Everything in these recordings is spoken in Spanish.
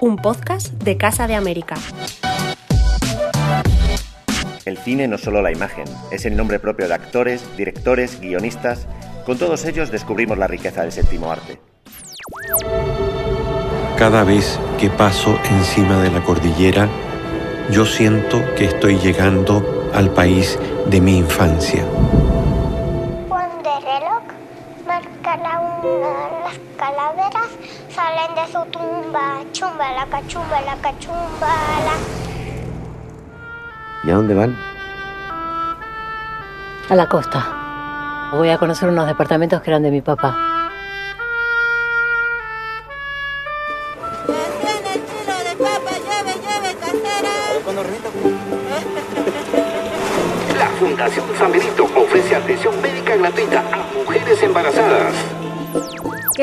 un podcast de Casa de América. El cine no solo la imagen, es el nombre propio de actores, directores, guionistas. Con todos ellos descubrimos la riqueza del séptimo arte. Cada vez que paso encima de la cordillera, yo siento que estoy llegando al país de mi infancia. Salen de su tumba. Chumba, la cachumba, la cachumba, la... ¿Y a dónde van? A la costa. Voy a conocer unos departamentos que eran de mi papá.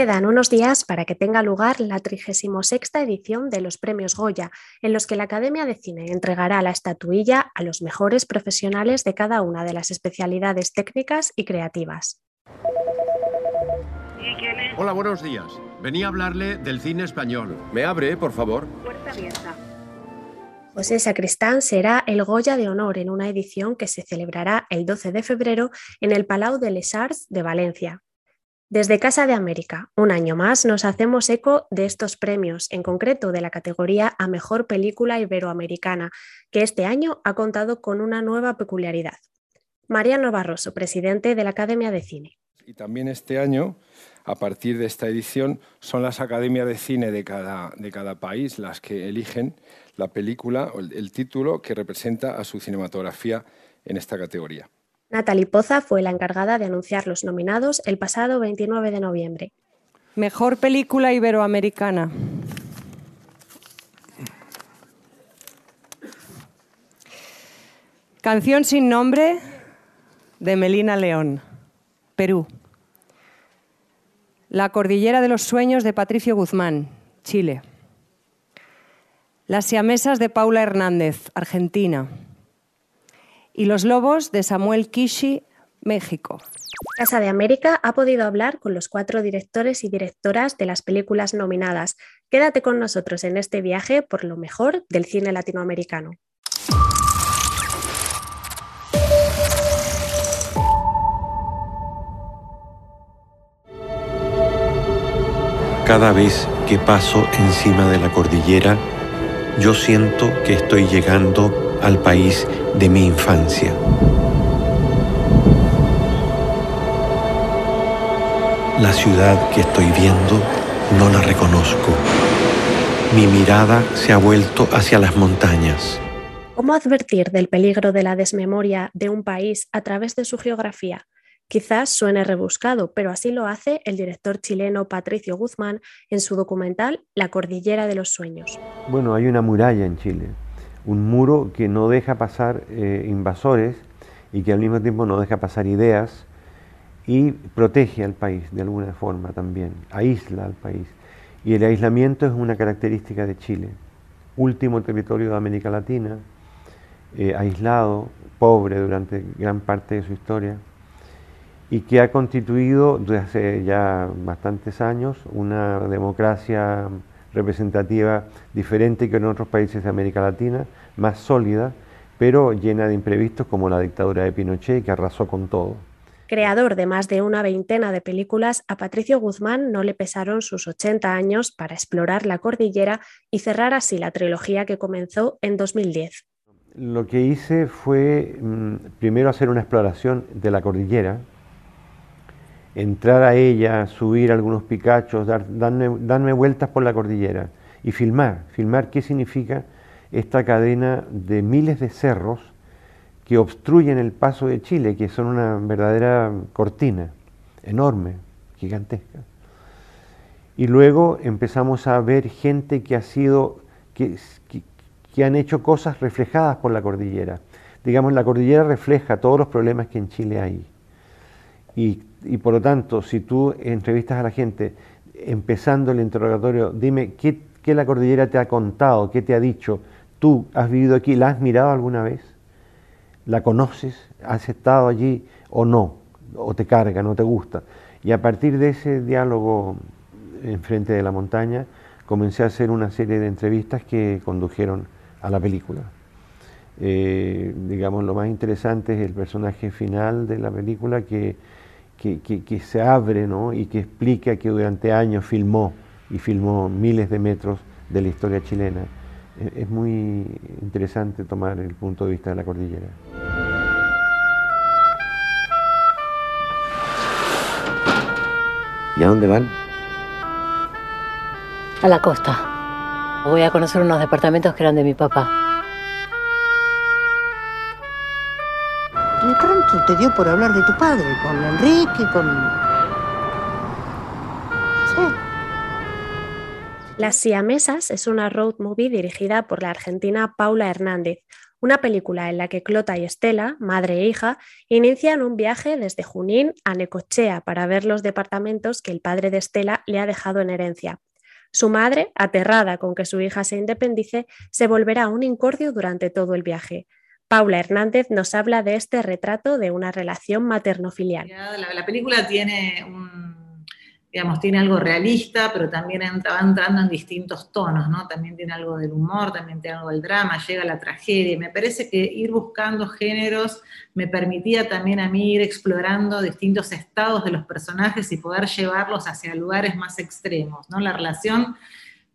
Quedan unos días para que tenga lugar la 36 edición de los Premios Goya, en los que la Academia de Cine entregará la estatuilla a los mejores profesionales de cada una de las especialidades técnicas y creativas. Hola, buenos días. Venía a hablarle del cine español. ¿Me abre, por favor? José Sacristán será el Goya de Honor en una edición que se celebrará el 12 de febrero en el Palau de les Arts de Valencia. Desde Casa de América, un año más nos hacemos eco de estos premios, en concreto de la categoría a Mejor Película Iberoamericana, que este año ha contado con una nueva peculiaridad. Mariano Barroso, presidente de la Academia de Cine. Y también este año, a partir de esta edición, son las academias de cine de cada, de cada país las que eligen la película o el, el título que representa a su cinematografía en esta categoría. Natalie Poza fue la encargada de anunciar los nominados el pasado 29 de noviembre. Mejor película iberoamericana. Canción sin nombre de Melina León, Perú. La cordillera de los sueños de Patricio Guzmán, Chile. Las siamesas de Paula Hernández, Argentina. Y Los lobos de Samuel Kishi, México. Casa de América ha podido hablar con los cuatro directores y directoras de las películas nominadas. Quédate con nosotros en este viaje por lo mejor del cine latinoamericano. Cada vez que paso encima de la cordillera, yo siento que estoy llegando al país de mi infancia. La ciudad que estoy viendo no la reconozco. Mi mirada se ha vuelto hacia las montañas. ¿Cómo advertir del peligro de la desmemoria de un país a través de su geografía? Quizás suene rebuscado, pero así lo hace el director chileno Patricio Guzmán en su documental La Cordillera de los Sueños. Bueno, hay una muralla en Chile, un muro que no deja pasar eh, invasores y que al mismo tiempo no deja pasar ideas y protege al país de alguna forma también, aísla al país. Y el aislamiento es una característica de Chile, último territorio de América Latina, eh, aislado, pobre durante gran parte de su historia y que ha constituido desde hace ya bastantes años una democracia representativa diferente que en otros países de América Latina, más sólida, pero llena de imprevistos como la dictadura de Pinochet que arrasó con todo. Creador de más de una veintena de películas, a Patricio Guzmán no le pesaron sus 80 años para explorar la cordillera y cerrar así la trilogía que comenzó en 2010. Lo que hice fue mm, primero hacer una exploración de la cordillera, entrar a ella, subir algunos picachos, dar, darme, vueltas por la cordillera y filmar, filmar qué significa esta cadena de miles de cerros que obstruyen el paso de Chile, que son una verdadera cortina, enorme, gigantesca. Y luego empezamos a ver gente que ha sido, que, que han hecho cosas reflejadas por la cordillera. Digamos, la cordillera refleja todos los problemas que en Chile hay. Y, y, por lo tanto, si tú entrevistas a la gente empezando el interrogatorio, dime ¿qué, qué, la cordillera te ha contado, qué te ha dicho, tú has vivido aquí, ¿la has mirado alguna vez? ¿La conoces? ¿Has estado allí o no? ¿O te carga, no te gusta? Y a partir de ese diálogo enfrente de la montaña, comencé a hacer una serie de entrevistas que condujeron a la película. Eh, digamos, lo más interesante es el personaje final de la película que, que, se abre ¿no? y que explica que durante años filmó y filmó miles de metros de la historia chilena. Eh, es muy interesante tomar el punto de vista de la cordillera. ¿Y a dónde van? A la costa. Voy a conocer unos departamentos que eran de mi papá. Te dio por hablar de tu padre? ¿Con Enrique? ¿Con...? Las Siamesas es una road movie dirigida por la argentina Paula Hernández, una película en la que Clota y Estela, madre e hija, inician un viaje desde Junín a Necochea para ver los departamentos que el padre de Estela le ha dejado en herencia. Su madre, aterrada con que su hija se independice, se volverá un incordio durante todo el viaje. Paula Hernández nos habla de este retrato de una relación materno-filial. la película tiene un digamos, tiene algo realista, pero también va entrando en distintos tonos, ¿no? También tiene algo del humor, también tiene algo del drama, llega la tragedia. Me parece que ir buscando géneros me permitía también a mí ir explorando distintos estados de los personajes y poder llevarlos hacia lugares más extremos, ¿no? La relación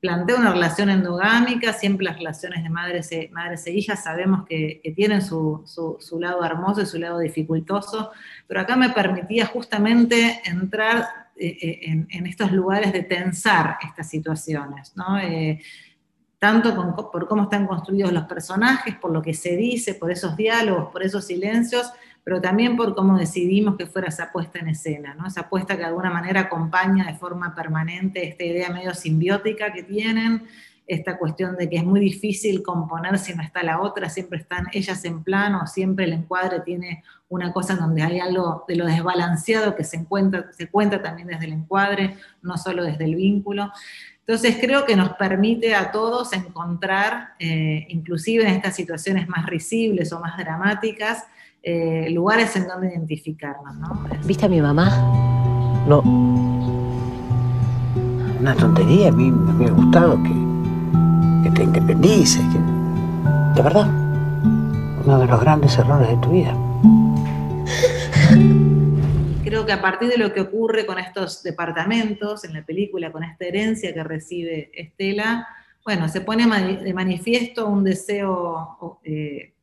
plantea una relación endogámica, siempre las relaciones de madres e, madres e hijas sabemos que, tienen su, su, lado hermoso y su lado dificultoso, pero acá me permitía justamente entrar eh, eh, en, estos lugares de tensar estas situaciones, ¿no? Eh, tanto por cómo están construidos los personajes, por lo que se dice, por esos diálogos, por esos silencios, pero también por cómo decidimos que fuera esa puesta en escena, ¿no? esa puesta que de alguna manera acompaña de forma permanente esta idea medio simbiótica que tienen, esta cuestión de que es muy difícil componer si no está la otra, siempre están ellas en plano, siempre el encuadre tiene una cosa donde hay algo de lo desbalanceado que se, encuentra, se cuenta también desde el encuadre, no solo desde el vínculo. Entonces creo que nos permite a todos encontrar, eh, inclusive en estas situaciones más risibles o más dramáticas, eh, lugares en donde identificarnos. ¿Viste a mi mamá? No. Una tontería, a mí me hubiera gustado que que te independices, de verdad, uno de los grandes errores de tu vida. Creo que a partir de lo que ocurre con estos departamentos en la película, con esta herencia que recibe Estela, bueno, se pone de manifiesto un deseo eh,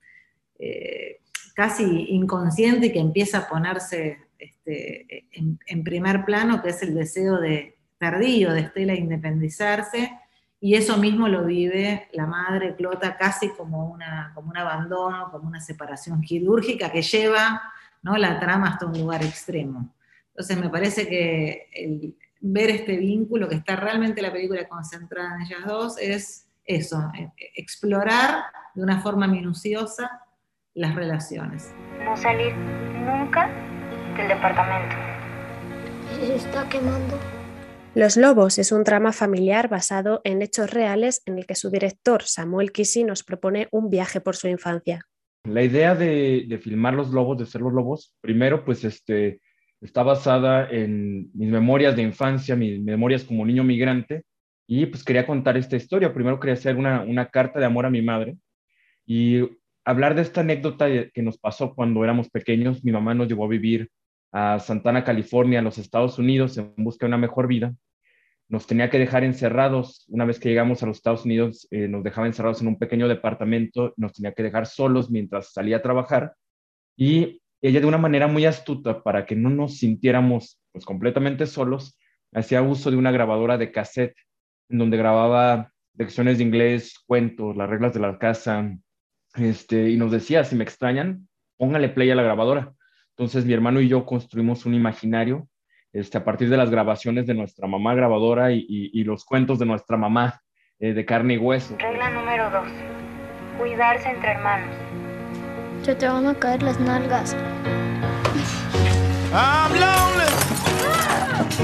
eh, casi inconsciente y que empieza a ponerse este, en, primer plano, que es el deseo de tardío de Estela independizarse y eso mismo lo vive la madre Clota casi como, una, como un abandono, como una separación quirúrgica que lleva ¿no? la trama hasta un lugar extremo. Entonces me parece que el, ver este vínculo, que está realmente la película concentrada en ellas dos, es eso, e, e, explorar de una forma minuciosa las relaciones. No salir nunca del departamento. Se está quemando. Los Lobos es un drama familiar basado en hechos reales en el que su director Samuel Kisi nos propone un viaje por su infancia. La idea de, filmar Los Lobos, de ser Los Lobos, primero pues este, está basada en mis memorias de infancia, mis memorias como niño migrante, y pues quería contar esta historia. Primero quería hacer una, una carta de amor a mi madre y hablar de esta anécdota que nos pasó cuando éramos pequeños. Mi mamá nos llevó a vivir a Santana, California, a los Estados Unidos, en busca de una mejor vida nos tenía que dejar encerrados. Una vez que llegamos a los Estados Unidos, eh, nos dejaba encerrados en un pequeño departamento, nos tenía que dejar solos mientras salía a trabajar. Y ella de una manera muy astuta, para que no nos sintiéramos pues, completamente solos, hacía uso de una grabadora de cassette, en donde grababa lecciones de inglés, cuentos, las reglas de la casa, este, y nos decía, si me extrañan, póngale play a la grabadora. Entonces mi hermano y yo construimos un imaginario este, a partir de las grabaciones de nuestra mamá grabadora y, los cuentos de nuestra mamá eh, de carne y hueso. Regla número dos, cuidarse entre hermanos. Se te van a caer las nalgas. I'm lonely,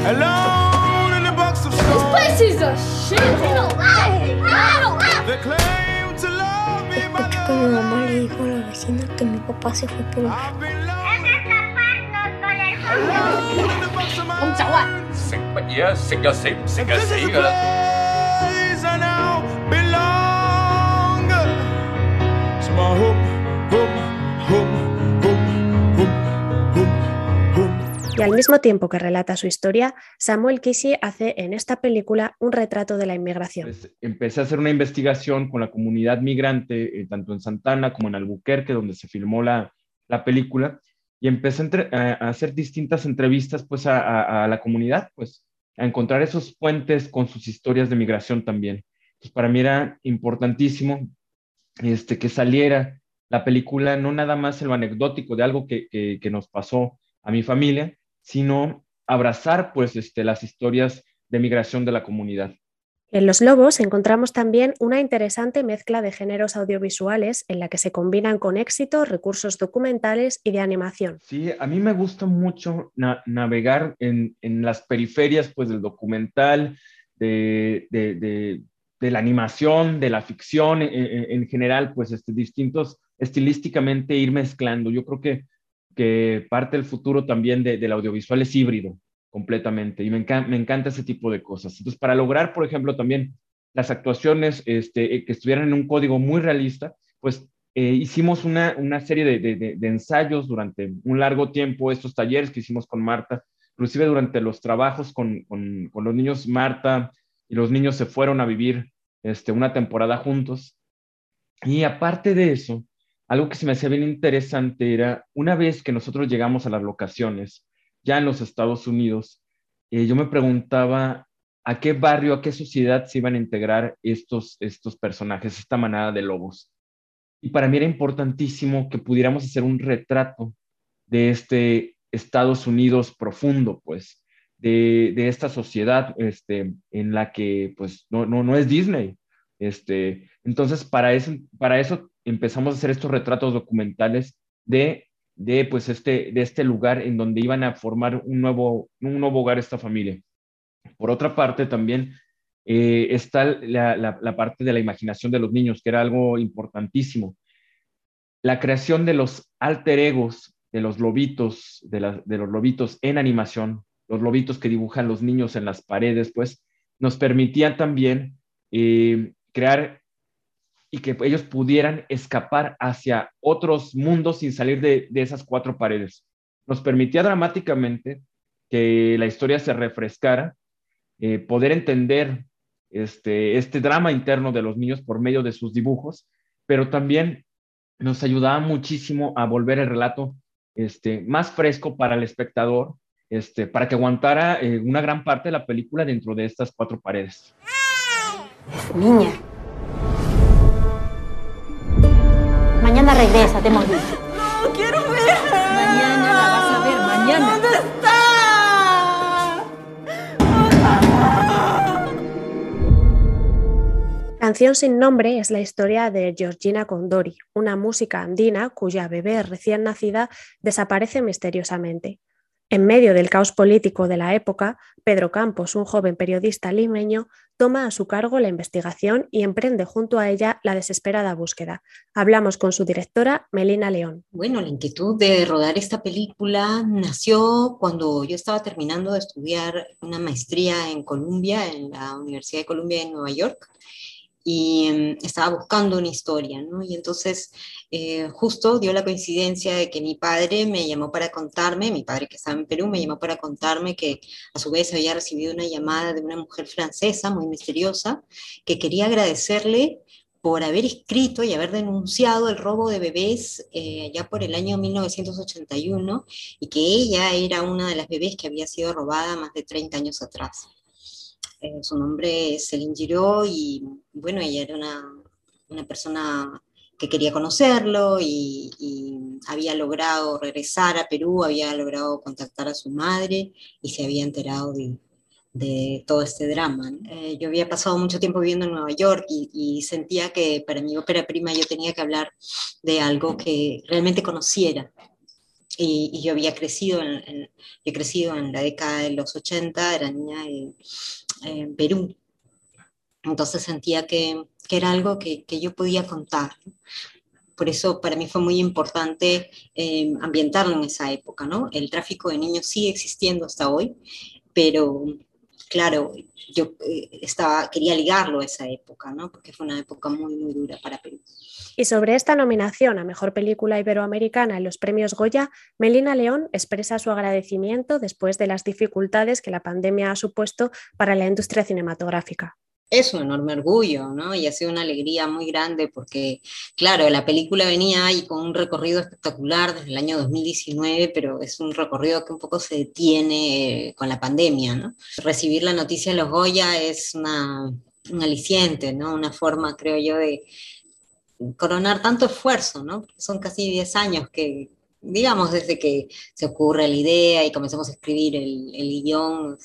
alone in the box of stone. This place is a shit escucho que mi mamá le dijo a la vecina que mi papá se fue por... My Y al mismo tiempo que relata su historia, Samuel Kisi hace en esta película un retrato de la inmigración. Pues, empecé a hacer una investigación con la comunidad migrante, eh, tanto en Santana como en Albuquerque, donde se filmó la, la película, y empecé a, hacer distintas entrevistas pues, a, a, la comunidad, pues, a encontrar esos puentes con sus historias de migración también. Pues para mí era importantísimo este, que saliera la película, no nada más en lo anecdótico de algo que, que, que nos pasó a mi familia, sino abrazar pues este, las historias de migración de la comunidad. En Los Lobos encontramos también una interesante mezcla de géneros audiovisuales en la que se combinan con éxito recursos documentales y de animación. Sí, a mí me gusta mucho navegar en, en, las periferias pues, del documental, de, de, de, de la animación, de la ficción en, en general, pues este, distintos estilísticamente ir mezclando. Yo creo que que parte del futuro también de, del audiovisual es híbrido completamente y me, encanta, me encanta ese tipo de cosas. Entonces, para lograr, por ejemplo, también las actuaciones este, eh, que estuvieran en un código muy realista, pues eh, hicimos una, una serie de, de, de, ensayos durante un largo tiempo, estos talleres que hicimos con Marta, inclusive durante los trabajos con, con, con los niños, Marta y los niños se fueron a vivir este, una temporada juntos. Y aparte de eso, algo que se me hacía bien interesante era, una vez que nosotros llegamos a las locaciones, ya en los Estados Unidos, eh, yo me preguntaba a qué barrio, a qué sociedad se iban a integrar estos, estos personajes, esta manada de lobos. Y para mí era importantísimo que pudiéramos hacer un retrato de este Estados Unidos profundo, pues, de, de esta sociedad este, en la que, pues, no, no, no es Disney. Este, entonces, para eso, para eso empezamos a hacer estos retratos documentales de, de, pues este, de este lugar en donde iban a formar un nuevo, un nuevo hogar esta familia. Por otra parte, también eh, está la, la, parte de la imaginación de los niños, que era algo importantísimo. La creación de los alter egos, de los lobitos, de, la, de los lobitos en animación, los lobitos que dibujan los niños en las paredes, pues nos permitía también eh, crear y que ellos pudieran escapar hacia otros mundos sin salir de, esas cuatro paredes. Nos permitía dramáticamente que la historia se refrescara, eh, poder entender este, este drama interno de los niños por medio de sus dibujos, pero también nos ayudaba muchísimo a volver el relato este, más fresco para el espectador, este, para que aguantara eh, una gran parte de la película dentro de estas cuatro paredes. Niña, Mañana regresa, te hemos dicho. No, quiero verla. Mañana la vas a ver, mañana. ¿Dónde está? Canción sin nombre es la historia de Georgina Condori, una música andina cuya bebé recién nacida desaparece misteriosamente. En medio del caos político de la época, Pedro Campos, un joven periodista limeño, toma a su cargo la investigación y emprende junto a ella la desesperada búsqueda. Hablamos con su directora, Melina León. Bueno, la inquietud de rodar esta película nació cuando yo estaba terminando de estudiar una maestría en Columbia, en la Universidad de Columbia en Nueva York y um, estaba buscando una historia, ¿no? Y entonces eh, justo dio la coincidencia de que mi padre me llamó para contarme, mi padre que estaba en Perú me llamó para contarme que a su vez había recibido una llamada de una mujer francesa muy misteriosa que quería agradecerle por haber escrito y haber denunciado el robo de bebés eh, ya por el año 1981 y que ella era una de las bebés que había sido robada más de 30 años atrás. Eh, su nombre es Celine Giraud y bueno, ella era una, una persona que quería conocerlo y, y, había logrado regresar a Perú, había logrado contactar a su madre y se había enterado de, de todo este drama. Eh, yo había pasado mucho tiempo viviendo en Nueva York y, y, sentía que para mi ópera prima yo tenía que hablar de algo que realmente conociera. Y, y yo había crecido en, en, he crecido en la década de los 80, era niña de, en Perú. Entonces sentía que, que era algo que, que, yo podía contar. Por eso para mí fue muy importante eh, ambientarlo en esa época. ¿no? El tráfico de niños sigue existiendo hasta hoy, pero claro, yo eh, estaba, quería ligarlo a esa época, ¿no? Porque fue una época muy, muy dura para Perú. Y sobre esta nominación a Mejor Película Iberoamericana en los premios Goya, Melina León expresa su agradecimiento después de las dificultades que la pandemia ha supuesto para la industria cinematográfica es un enorme orgullo, ¿no? Y ha sido una alegría muy grande porque, claro, la película venía ahí con un recorrido espectacular desde el año 2019, pero es un recorrido que un poco se detiene con la pandemia, ¿no? Recibir la noticia de los Goya es una, un aliciente, ¿no? Una forma, creo yo, de coronar tanto esfuerzo, ¿no? Son casi 10 años que, digamos, desde que se ocurre la idea y comenzamos a escribir el, el guion,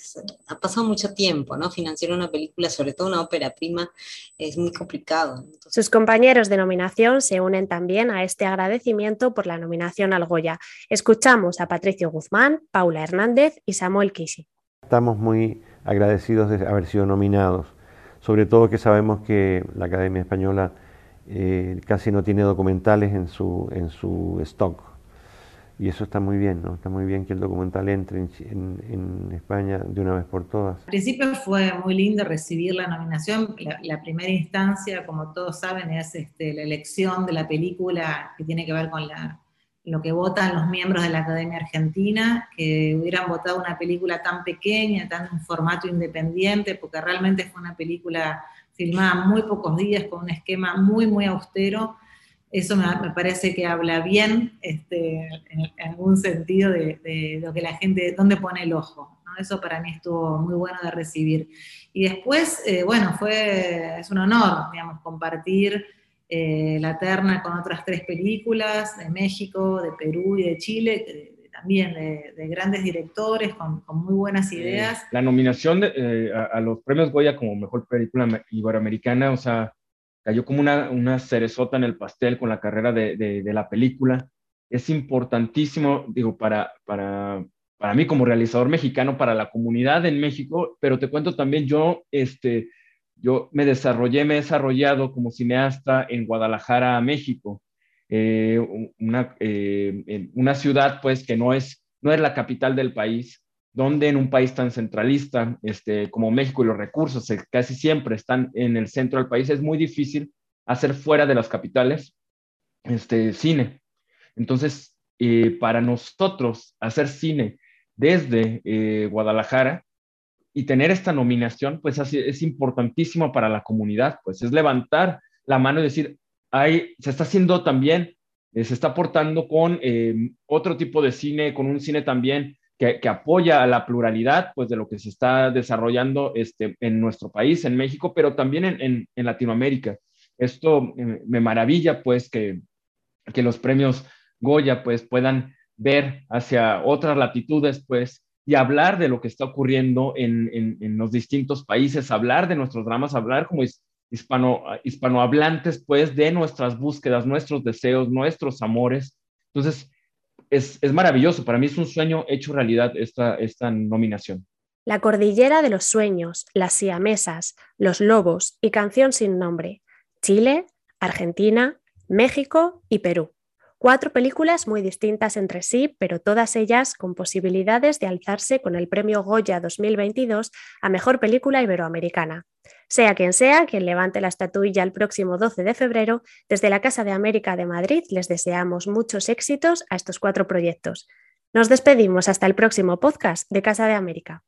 ha pasado mucho tiempo, ¿no? Financiar una película, sobre todo una ópera prima, es muy complicado. Sus compañeros de nominación se unen también a este agradecimiento por la nominación al Goya. Escuchamos a Patricio Guzmán, Paula Hernández y Samuel Kisi. Estamos muy agradecidos de haber sido nominados, sobre todo que sabemos que la Academia Española eh, casi no tiene documentales en su, en su stock y eso está muy bien, ¿no? Está muy bien que el documental entre en, España de una vez por todas. Al principio fue muy lindo recibir la nominación. La, primera instancia, como todos saben, es este, la elección de la película que tiene que ver con la, lo que votan los miembros de la Academia Argentina, que hubieran votado una película tan pequeña, tan en formato independiente, porque realmente fue una película filmada muy pocos días, con un esquema muy, muy austero eso me, parece que habla bien este, en, algún sentido de, lo que la gente, dónde pone el ojo. Eso para mí estuvo muy bueno de recibir. Y después, eh, bueno, fue, es un honor, digamos, compartir eh, la terna con otras tres películas de México, de Perú y de Chile, también de, grandes directores con, muy buenas eh, ideas. la nominación a, a, los premios Goya como mejor película iberoamericana, o sea, cayó como una, una cerezota en el pastel con la carrera de, de, la película. Es importantísimo, digo, para, para, para mí como realizador mexicano, para la comunidad en México, pero te cuento también, yo, este, yo me desarrollé, me he desarrollado como cineasta en Guadalajara, México, eh, una, eh, una ciudad pues que no es, no es la capital del país, donde en un país tan centralista este, como México y los recursos casi siempre están en el centro del país, es muy difícil hacer fuera de las capitales este, cine. Entonces, eh, para nosotros hacer cine desde eh, Guadalajara y tener esta nominación, pues es importantísimo para la comunidad, pues es levantar la mano y decir, hay, se está haciendo también, eh, se está aportando con otro tipo de cine, con un cine también que, apoya a la pluralidad pues, de lo que se está desarrollando este, en nuestro país, en México, pero también en, en, Latinoamérica. Esto eh, me maravilla pues que, que los premios Goya pues puedan ver hacia otras latitudes pues y hablar de lo que está ocurriendo en, en, los distintos países, hablar de nuestros dramas, hablar como hispano, hispanohablantes pues de nuestras búsquedas, nuestros deseos, nuestros amores. Entonces, es, maravilloso. Para mí es un sueño hecho realidad esta, esta nominación. La Cordillera de los Sueños, Las Siamesas, Los Lobos y Canción sin Nombre. Chile, Argentina, México y Perú. Cuatro películas muy distintas entre sí, pero todas ellas con posibilidades de alzarse con el premio Goya 2022 a Mejor Película Iberoamericana. Sea quien sea quien levante la estatuilla el próximo 12 de febrero, desde la Casa de América de Madrid les deseamos muchos éxitos a estos cuatro proyectos. Nos despedimos hasta el próximo podcast de Casa de América.